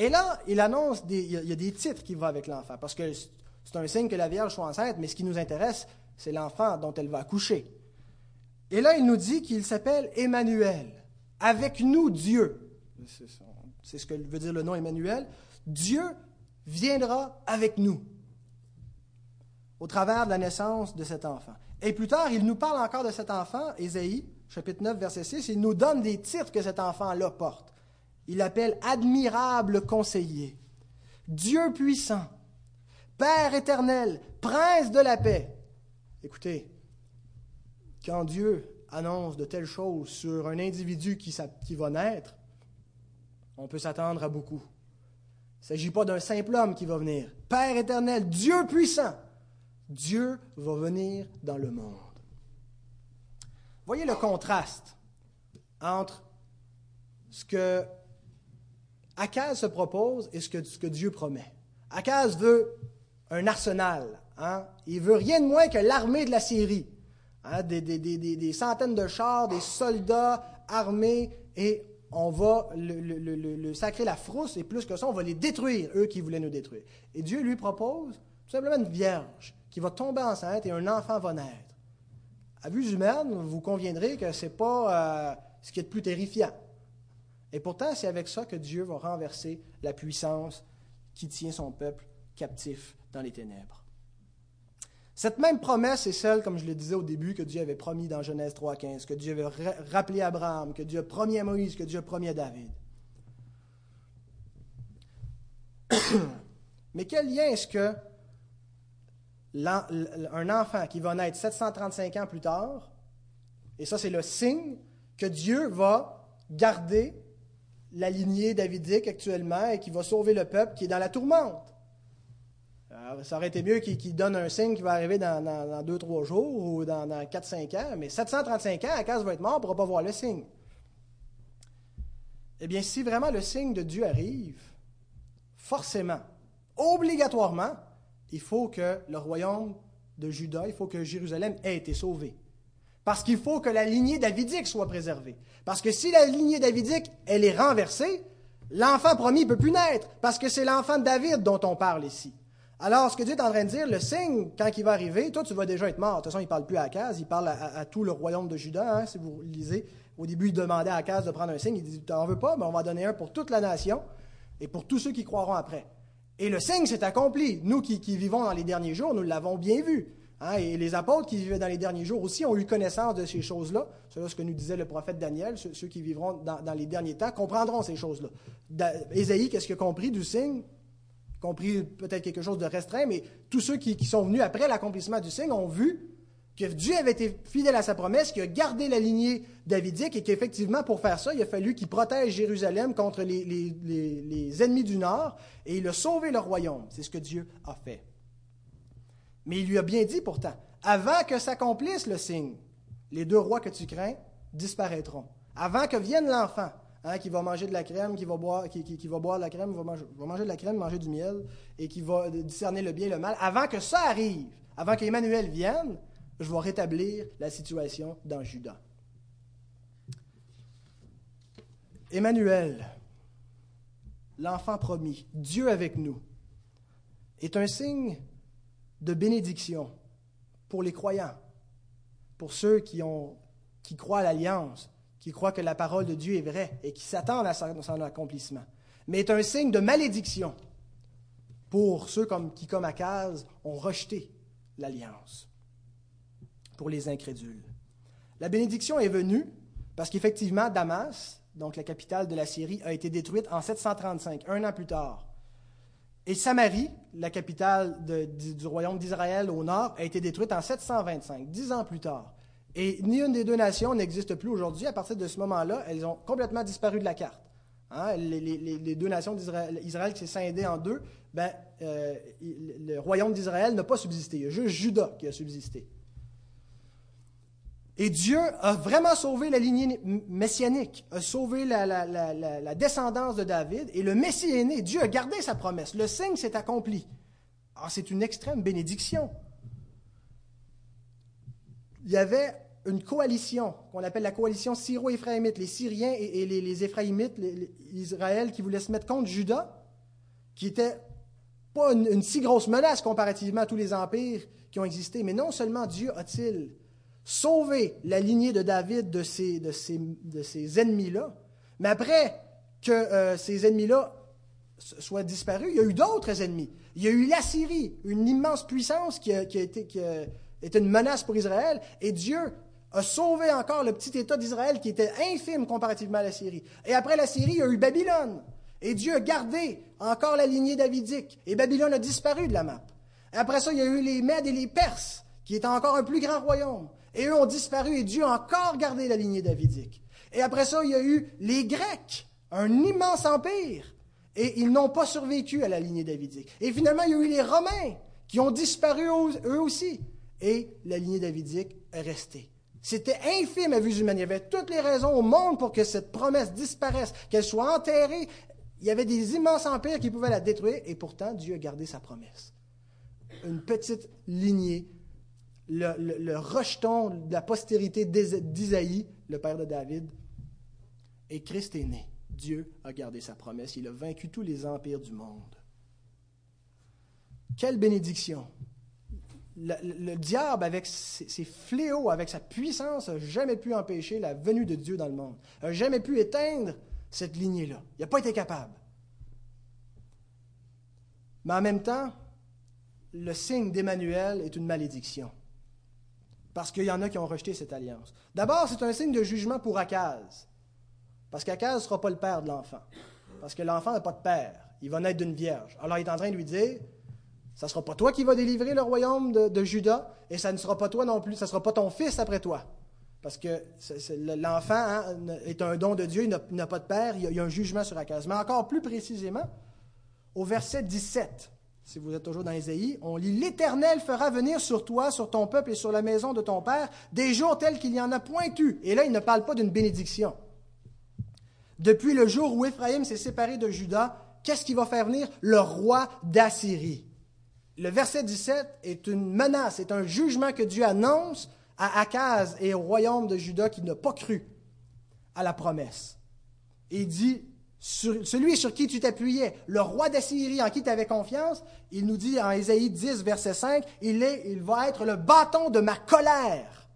Et là, il annonce, il y a des titres qui vont avec l'enfant, parce que c'est un signe que la Vierge soit enceinte, mais ce qui nous intéresse, c'est l'enfant dont elle va accoucher. Et là, il nous dit qu'il s'appelle Emmanuel, avec nous Dieu. C'est ce que veut dire le nom Emmanuel. Dieu viendra avec nous au travers de la naissance de cet enfant. Et plus tard, il nous parle encore de cet enfant, Ésaïe, chapitre 9, verset 6, il nous donne des titres que cet enfant-là porte. Il l'appelle admirable conseiller, Dieu puissant, Père éternel, Prince de la paix. Écoutez, quand Dieu annonce de telles choses sur un individu qui, qui va naître, on peut s'attendre à beaucoup. Il ne s'agit pas d'un simple homme qui va venir. Père éternel, Dieu puissant, Dieu va venir dans le monde. Voyez le contraste entre ce que Akaz se propose et ce que, Dieu promet. Akaz veut un arsenal. Hein? Il veut rien de moins que l'armée de la Syrie. Hein? Des, centaines de chars, des soldats armés, et on va le, sacrer la frousse, et plus que ça, on va les détruire, eux qui voulaient nous détruire. Et Dieu lui propose tout simplement une vierge qui va tomber enceinte et un enfant va naître. À vue humaine, vous conviendrez que ce n'est pas euh, ce qui est le plus terrifiant. Et pourtant, c'est avec ça que Dieu va renverser la puissance qui tient son peuple captif dans les ténèbres. Cette même promesse est celle, comme je le disais au début, que Dieu avait promis dans Genèse 3.15, que Dieu avait rappelé à Abraham, que Dieu a promis à Moïse, que Dieu a promis à David. Mais quel lien est-ce que un enfant qui va naître 735 ans plus tard, et ça c'est le signe que Dieu va garder la lignée davidique actuellement et qui va sauver le peuple qui est dans la tourmente? ça aurait été mieux qu'il donne un signe qui va arriver dans, deux, trois jours ou dans, dans 4-5 ans, mais 735 ans, Akaz va être mort, on ne pourra pas voir le signe. Eh bien, si vraiment le signe de Dieu arrive, forcément, obligatoirement, il faut que le royaume de Juda, il faut que Jérusalem ait été sauvé. Parce qu'il faut que la lignée davidique soit préservée. Parce que si la lignée davidique, elle est renversée, l'enfant promis ne peut plus naître, parce que c'est l'enfant de David dont on parle ici. Alors, ce que Dieu est en train de dire, le signe, quand il va arriver, toi, tu vas déjà être mort. De toute façon, il ne parle plus à Akaz, il parle à, tout le royaume de Juda. Hein, si vous lisez, au début, il demandait à Akaz de prendre un signe. Il dit, tu n'en veux pas, mais on va donner un pour toute la nation et pour tous ceux qui croiront après. Et le signe s'est accompli. Nous qui, vivons dans les derniers jours, nous l'avons bien vu. Hein, et les apôtres qui vivaient dans les derniers jours aussi ont eu connaissance de ces choses-là. C'est ce que nous disait le prophète Daniel. Ceux, qui vivront dans, les derniers temps comprendront ces choses-là. Ésaïe, qu'est-ce qu'il a compris du signe? Compris peut-être quelque chose de restreint, mais tous ceux qui, sont venus après l'accomplissement du signe ont vu que Dieu avait été fidèle à sa promesse, qu'il a gardé la lignée davidique et qu'effectivement, pour faire ça, il a fallu qu'il protège Jérusalem contre les, les, ennemis du Nord et il a sauvé le royaume. C'est ce que Dieu a fait. Mais il lui a bien dit pourtant, avant que s'accomplisse le signe, les deux rois que tu crains disparaîtront. Avant que vienne l'enfant, Hein, qui va manger de la crème, qui va boire, qui, va boire de la crème, va manger, va manger de la crème, manger du miel, et qui va discerner le bien et le mal. Avant que ça arrive, avant qu'Emmanuel vienne, je vais rétablir la situation dans Judas. Emmanuel, l'enfant promis, Dieu avec nous, est un signe de bénédiction pour les croyants, pour ceux qui, croient à l'alliance, qui croient que la parole de Dieu est vraie et qui s'attendent à son accomplissement, mais est un signe de malédiction pour ceux comme, qui, comme Akaz, ont rejeté l'alliance, pour les incrédules. La bénédiction est venue parce qu'effectivement, Damas, donc la capitale de la Syrie, a été détruite en 735, un an plus tard. Et Samarie, la capitale du royaume d'Israël au nord, a été détruite en 725, dix ans plus tard. Et ni une des deux nations n'existe plus aujourd'hui. À partir de ce moment-là, elles ont complètement disparu de la carte. Hein, les, deux nations d'Israël, Israël qui s'est scindé en deux, ben, euh, le royaume d'Israël n'a pas subsisté. Il y a juste Juda qui a subsisté. Et Dieu a vraiment sauvé la lignée messianique, a sauvé la, descendance de David, et le Messie est né. Dieu a gardé sa promesse. Le signe s'est accompli. Alors, ah, c'est une extrême bénédiction il y avait une coalition qu'on appelle la coalition syro-éphraïmite, les Syriens et, les, Éphraïmites, Israël qui voulaient se mettre contre Juda, qui n'était pas une, si grosse menace comparativement à tous les empires qui ont existé. Mais non seulement Dieu a-t-il sauvé la lignée de David de ces, de ces, de ces ennemis-là, mais après que euh, ces ennemis-là soient disparus, il y a eu d'autres ennemis. Il y a eu la Syrie, une immense puissance qui a, été... Qui une menace pour Israël, et Dieu a sauvé encore le petit État d'Israël qui était infime comparativement à la Syrie. Et après la Syrie, il y a eu Babylone. Et Dieu a gardé encore la lignée davidique. Et Babylone a disparu de la map. Après ça, il y a eu les Mèdes et les Perses, qui étaient encore un plus grand royaume. Et eux ont disparu et Dieu a encore gardé la lignée davidique. Et après ça, il y a eu les Grecs, un immense empire. Et ils n'ont pas survécu à la lignée davidique. Et finalement, il y a eu les Romains, qui ont disparu eux aussi et la lignée davidique est restée. C'était infime à vue humaine. Il y avait toutes les raisons au monde pour que cette promesse disparaisse, qu'elle soit enterrée. Il y avait des immenses empires qui pouvaient la détruire, et pourtant Dieu a gardé sa promesse. Une petite lignée, le, rejeton de la postérité d'Isaïe, le père de David, et Christ est né. Dieu a gardé sa promesse. Il a vaincu tous les empires du monde. Quelle bénédiction! le, diable, avec ses, fléaux, avec sa puissance, n'a jamais pu empêcher la venue de Dieu dans le monde, n'a jamais pu éteindre cette lignée-là. Il n'a pas été capable. Mais en même temps, le signe d'Emmanuel est une malédiction. Parce qu'il y en a qui ont rejeté cette alliance. D'abord, c'est un signe de jugement pour Akaz. Parce qu'Akaz ne sera pas le père de l'enfant. Parce que l'enfant n'a pas de père. Il va naître d'une vierge. Alors il est en train de lui dire, ça ne sera pas toi qui vas délivrer le royaume de, Juda, et ça ne sera pas toi non plus, ça ne sera pas ton fils après toi. Parce que l'enfant hein, est un don de Dieu, il n'a pas de père, il y, a, un jugement sur Akaz. Mais encore plus précisément, au verset 17, si vous êtes toujours dans Ésaïe, on lit L'Éternel fera venir sur toi, sur ton peuple et sur la maison de ton père des jours tels qu'il n'y en a point eu. Et là, il ne parle pas d'une bénédiction. Depuis le jour où Éphraïm s'est séparé de Juda, qu'est-ce qui va faire venir? Le roi d'Assyrie. Le verset 17 est une menace, c'est un jugement que Dieu annonce à Akaz et au royaume de Juda qui n'a pas cru à la promesse. il dit celui sur qui tu t'appuyais, le roi d'Assyrie en qui tu avais confiance, il nous dit en Ésaïe 10, verset 5, il, est, il va être le bâton de ma colère.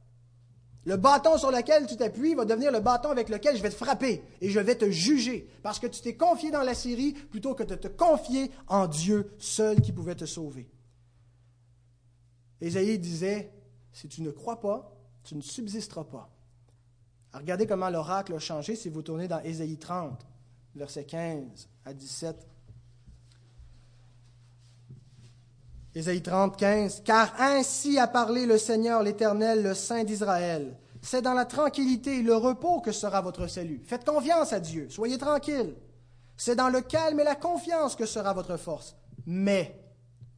Le bâton sur lequel tu t'appuies va devenir le bâton avec lequel je vais te frapper et je vais te juger parce que tu t'es confié dans la Syrie plutôt que de te confier en Dieu seul qui pouvait te sauver. Ésaïe disait, si tu ne crois pas, tu ne subsisteras pas. regardez comment l'oracle a changé si vous tournez dans Ésaïe 30 versets 15 à 17. Ésaïe 30, 15. Car ainsi a parlé le Seigneur l'Éternel, le Saint d'Israël. C'est dans la tranquillité et le repos que sera votre salut. Faites confiance à Dieu, soyez tranquilles. C'est dans le calme et la confiance que sera votre force. Mais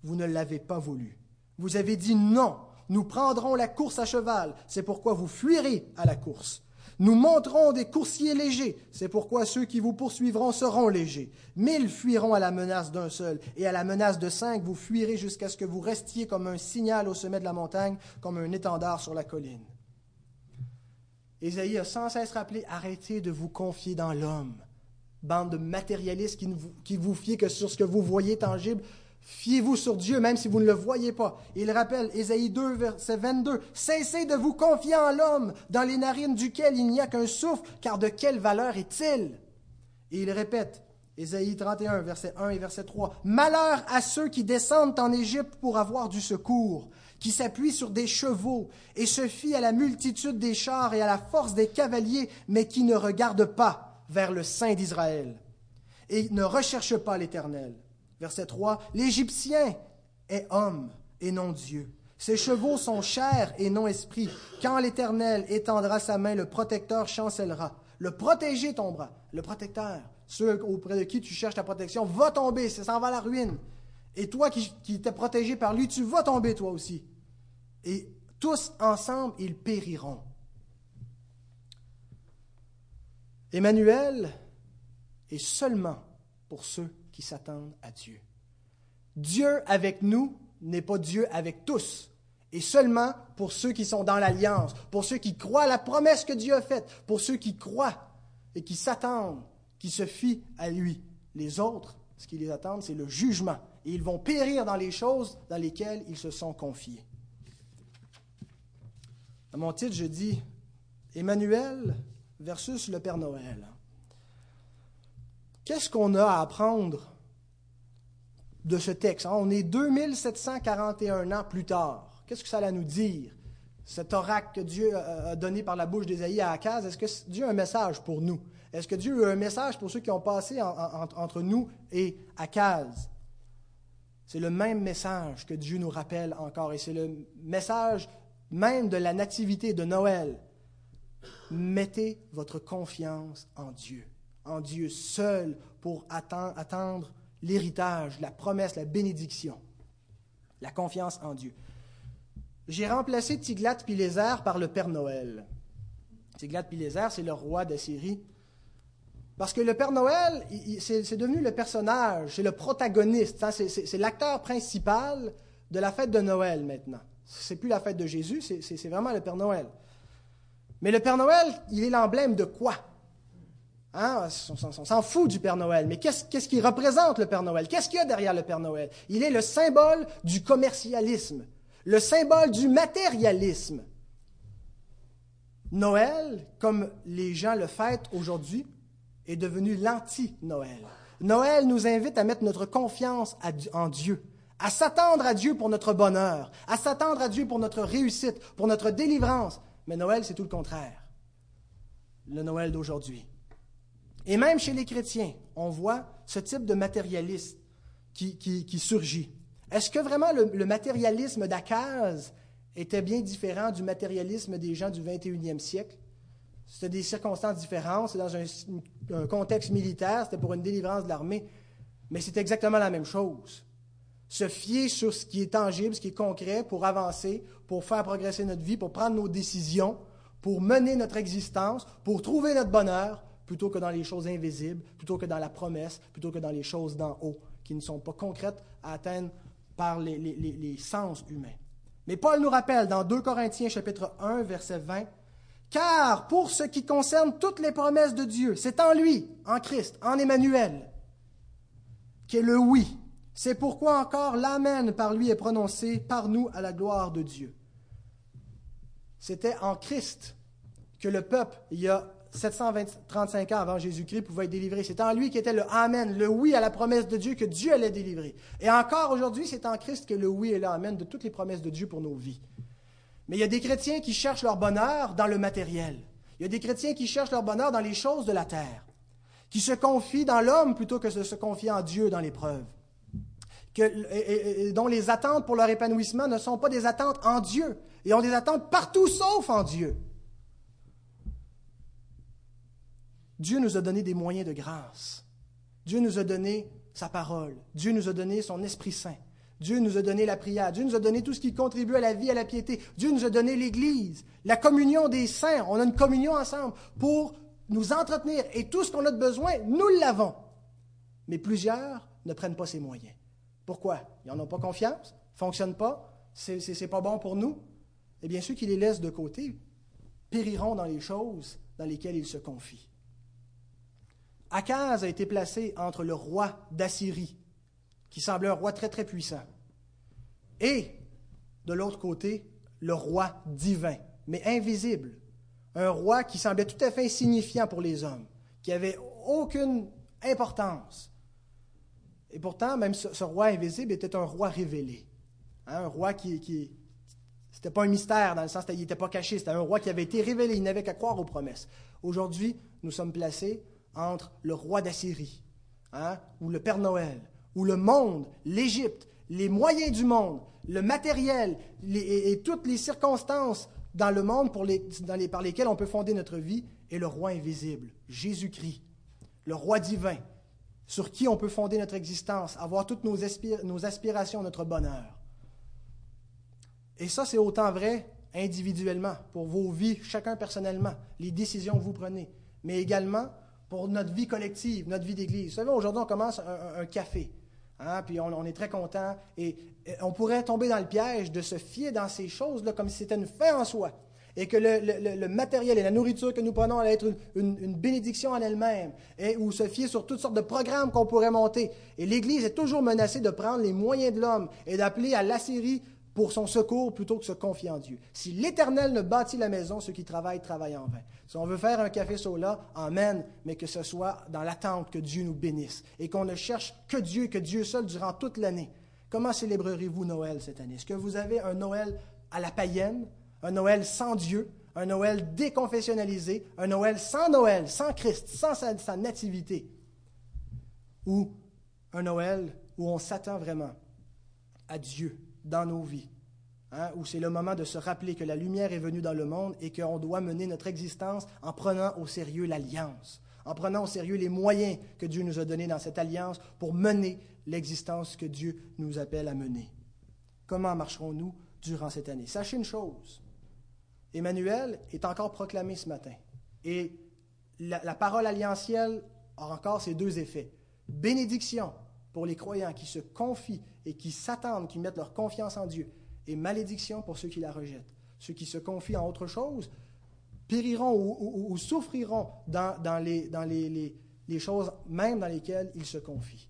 vous ne l'avez pas voulu. Vous avez dit non, nous prendrons la course à cheval. C'est pourquoi vous fuirez à la course. Nous montrons des coursiers légers, c'est pourquoi ceux qui vous poursuivront seront légers. Mille fuiront à la menace d'un seul, et à la menace de cinq, vous fuirez jusqu'à ce que vous restiez comme un signal au sommet de la montagne, comme un étendard sur la colline. Ésaïe a sans cesse rappelé, arrêtez de vous confier dans l'homme, bande de matérialistes qui, vous, qui vous fiez que sur ce que vous voyez tangible, Fiez-vous sur Dieu même si vous ne le voyez pas. Il rappelle Ésaïe 2, verset 22, Cessez de vous confier en l'homme, dans les narines duquel il n'y a qu'un souffle, car de quelle valeur est-il? Et il répète, Ésaïe 31, verset 1 et verset 3, Malheur à ceux qui descendent en Égypte pour avoir du secours, qui s'appuient sur des chevaux et se fient à la multitude des chars et à la force des cavaliers, mais qui ne regardent pas vers le Saint d'Israël et ne recherchent pas l'Éternel. Verset 3, L'Égyptien est homme et non Dieu. Ses chevaux sont chair et non esprit. Quand l'Éternel étendra sa main, le protecteur chancellera. Le protégé tombera. Le protecteur, ceux auprès de qui tu cherches ta protection, va tomber, ça s'en va à la ruine. Et toi qui, qui t'es protégé par lui, tu vas tomber toi aussi. Et tous ensemble, ils périront. Emmanuel est seulement pour ceux qui s'attendent à Dieu. Dieu avec nous n'est pas Dieu avec tous, et seulement pour ceux qui sont dans l'alliance, pour ceux qui croient à la promesse que Dieu a faite, pour ceux qui croient et qui s'attendent, qui se fient à lui. Les autres, ce qui les attend, c'est le jugement, et ils vont périr dans les choses dans lesquelles ils se sont confiés. Dans mon titre, je dis Emmanuel versus le Père Noël. Qu'est-ce qu'on a à apprendre de ce texte? On est 2741 ans plus tard. Qu'est-ce que ça va nous dire? Cet oracle que Dieu a donné par la bouche d'Ésaïe à Akaz, est-ce que Dieu a un message pour nous? Est-ce que Dieu a un message pour ceux qui ont passé entre nous et Akaz? C'est le même message que Dieu nous rappelle encore, et c'est le message même de la nativité de Noël. Mettez votre confiance en Dieu en Dieu seul pour attendre l'héritage, la promesse, la bénédiction, la confiance en Dieu. J'ai remplacé Tiglath-Pileser par le Père Noël. Tiglath-Pileser, c'est le roi d'Assyrie. Parce que le Père Noël, c'est devenu le personnage, c'est le protagoniste, hein, c'est l'acteur principal de la fête de Noël maintenant. C'est plus la fête de Jésus, c'est vraiment le Père Noël. Mais le Père Noël, il est l'emblème de quoi? Hein? On, s'en fout du Père Noël, mais qu'est-ce, qu'est-ce qui représente le Père Noël? Qu'est-ce qu'il y a derrière le Père Noël? Il est le symbole du commercialisme, le symbole du matérialisme. Noël, comme les gens le fêtent aujourd'hui, est devenu l'anti-Noël. Noël nous invite à mettre notre confiance en Dieu, à s'attendre à Dieu pour notre bonheur, à s'attendre à Dieu pour notre réussite, pour notre délivrance. Mais Noël, c'est tout le contraire. Le Noël d'aujourd'hui. Et même chez les chrétiens, on voit ce type de matérialisme qui, surgit. Est-ce que vraiment le, matérialisme d'Akaz était bien différent du matérialisme des gens du 21e siècle? C'était des circonstances différentes, c'est dans un, contexte militaire, c'était pour une délivrance de l'armée, mais c'est exactement la même chose. Se fier sur ce qui est tangible, ce qui est concret pour avancer, pour faire progresser notre vie, pour prendre nos décisions, pour mener notre existence, pour trouver notre bonheur, plutôt que dans les choses invisibles, plutôt que dans la promesse, plutôt que dans les choses d'en haut, qui ne sont pas concrètes à atteindre par les, sens humains. Mais Paul nous rappelle dans 2 Corinthiens chapitre 1, verset 20, car pour ce qui concerne toutes les promesses de Dieu, c'est en lui, en Christ, en Emmanuel, qu'est le oui. C'est pourquoi encore l'Amen par lui est prononcé par nous à la gloire de Dieu. C'était en Christ que le peuple, y a 735 ans avant Jésus-Christ, pouvait être délivré. C'est en lui qui était le Amen, le oui à la promesse de Dieu que Dieu allait délivrer. Et encore aujourd'hui, c'est en Christ que le oui et l'Amen de toutes les promesses de Dieu pour nos vies. Mais il y a des chrétiens qui cherchent leur bonheur dans le matériel. Il y a des chrétiens qui cherchent leur bonheur dans les choses de la terre, qui se confient dans l'homme plutôt que de se confier en Dieu dans l'épreuve, dont les attentes pour leur épanouissement ne sont pas des attentes en Dieu, et ont des attentes partout sauf en Dieu. Dieu nous a donné des moyens de grâce. Dieu nous a donné sa parole. Dieu nous a donné son Esprit Saint. Dieu nous a donné la prière. Dieu nous a donné tout ce qui contribue à la vie, à la piété. Dieu nous a donné l'Église, la communion des saints. On a une communion ensemble pour nous entretenir. Et tout ce qu'on a de besoin, nous l'avons. Mais plusieurs ne prennent pas ces moyens. Pourquoi? Ils n'en ont pas confiance, ne fonctionnent pas, c'est pas bon pour nous? Eh bien, ceux qui les laissent de côté périront dans les choses dans lesquelles ils se confient. Akaz a été placé entre le roi d'Assyrie, qui semblait un roi très très puissant, et de l'autre côté, le roi divin, mais invisible, un roi qui semblait tout à fait insignifiant pour les hommes, qui avait aucune importance. Et pourtant, même ce, roi invisible était un roi révélé, hein, un roi qui, qui c'était pas un mystère dans le sens qu'il n'était pas caché, c'était un roi qui avait été révélé, il n'avait qu'à croire aux promesses. Aujourd'hui, nous sommes placés entre le roi d'Assyrie, hein, ou le Père Noël, ou le monde, l'Égypte, les moyens du monde, le matériel et, toutes les circonstances dans le monde par lesquelles on peut fonder notre vie, et le roi invisible, Jésus-Christ, le roi divin, sur qui on peut fonder notre existence, avoir toutes nos aspirations, notre bonheur. Et ça, c'est autant vrai individuellement, pour vos vies, chacun personnellement, les décisions que vous prenez, mais également pour notre vie collective, notre vie d'Église. Vous savez, aujourd'hui, on commence un, café. Hein, puis on, est très content. Et, on pourrait tomber dans le piège de se fier dans ces choses-là comme si c'était une fin en soi. Et que le, matériel et la nourriture que nous prenons allait être une, bénédiction en elle-même. Et, ou se fier sur toutes sortes de programmes qu'on pourrait monter. Et l'Église est toujours menacée de prendre les moyens de l'homme et d'appeler à l'Assyrie pour son secours plutôt que se confier en Dieu. Si l'Éternel ne bâtit la maison, ceux qui travaillent travaillent en vain. Si on veut faire un café sola, amen, mais que ce soit dans l'attente que Dieu nous bénisse et qu'on ne cherche que Dieu que Dieu seul durant toute l'année. Comment célébrerez-vous Noël cette année? Est-ce que vous avez un Noël à la païenne, un Noël sans Dieu, un Noël déconfessionnalisé, un Noël sans Noël, sans Christ, sans sa, sa nativité? Ou un Noël où on s'attend vraiment à Dieu? Dans nos vies, hein, où c'est le moment de se rappeler que la lumière est venue dans le monde et qu'on doit mener notre existence en prenant au sérieux l'alliance, en prenant au sérieux les moyens que Dieu nous a donnés dans cette alliance pour mener l'existence que Dieu nous appelle à mener. Comment marcherons-nous durant cette année? Sachez une chose, Emmanuel est encore proclamé ce matin. Et la, parole alliantielle a encore ces deux effets. Bénédiction pour les croyants qui se confient et qui s'attendent, qui mettent leur confiance en Dieu, et malédiction pour ceux qui la rejettent. Ceux qui se confient en autre chose périront ou, souffriront dans, les, les, choses même dans lesquelles ils se confient.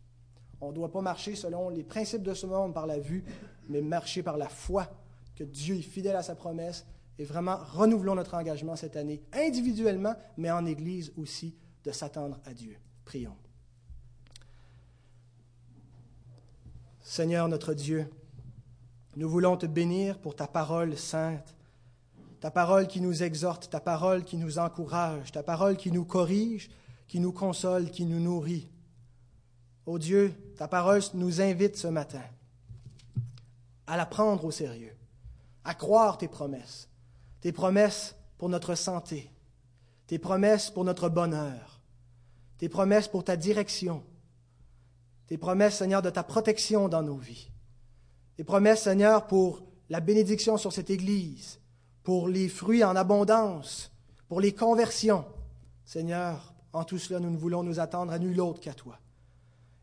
On ne doit pas marcher selon les principes de ce monde par la vue, mais marcher par la foi que Dieu est fidèle à sa promesse et vraiment renouvelons notre engagement cette année, individuellement, mais en Église aussi, de s'attendre à Dieu. Prions. Seigneur notre Dieu, nous voulons te bénir pour ta parole sainte, ta parole qui nous exhorte, ta parole qui nous encourage, ta parole qui nous corrige, qui nous console, qui nous nourrit. Ô Dieu, ta parole nous invite ce matin à la prendre au sérieux, à croire tes promesses, tes promesses pour notre santé, tes promesses pour notre bonheur, tes promesses pour ta direction, tes promesses, Seigneur, de ta protection dans nos vies, tes promesses, Seigneur, pour la bénédiction sur cette Église, pour les fruits en abondance, pour les conversions. Seigneur, en tout cela, nous ne voulons nous attendre à nul autre qu'à toi.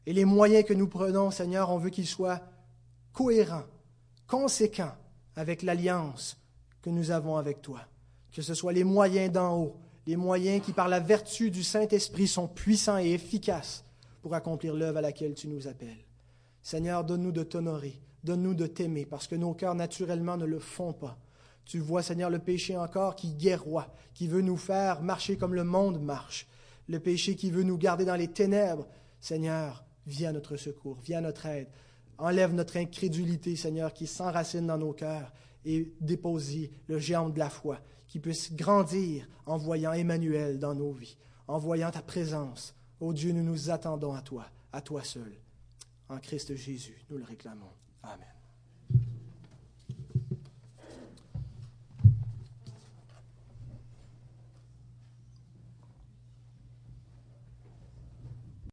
Et les moyens que nous prenons, Seigneur, on veut qu'ils soient cohérents, conséquents avec l'alliance que nous avons avec toi. Que ce soit les moyens d'en haut, les moyens qui, par la vertu du Saint-Esprit, sont puissants et efficaces pour accomplir l'œuvre à laquelle tu nous appelles. Seigneur, donne-nous de t'honorer, donne-nous de t'aimer, parce que nos cœurs naturellement ne le font pas. Tu vois, Seigneur, le péché encore qui guerroie, qui veut nous faire marcher comme le monde marche, le péché qui veut nous garder dans les ténèbres. Seigneur, viens à notre secours, viens à notre aide. Enlève notre incrédulité, Seigneur, qui s'enracine dans nos cœurs et dépose le géant de la foi, qui puisse grandir en voyant Emmanuel dans nos vies, en voyant ta présence. Ô Dieu, nous nous attendons à toi, à toi seul. En Christ Jésus, nous le réclamons. Amen.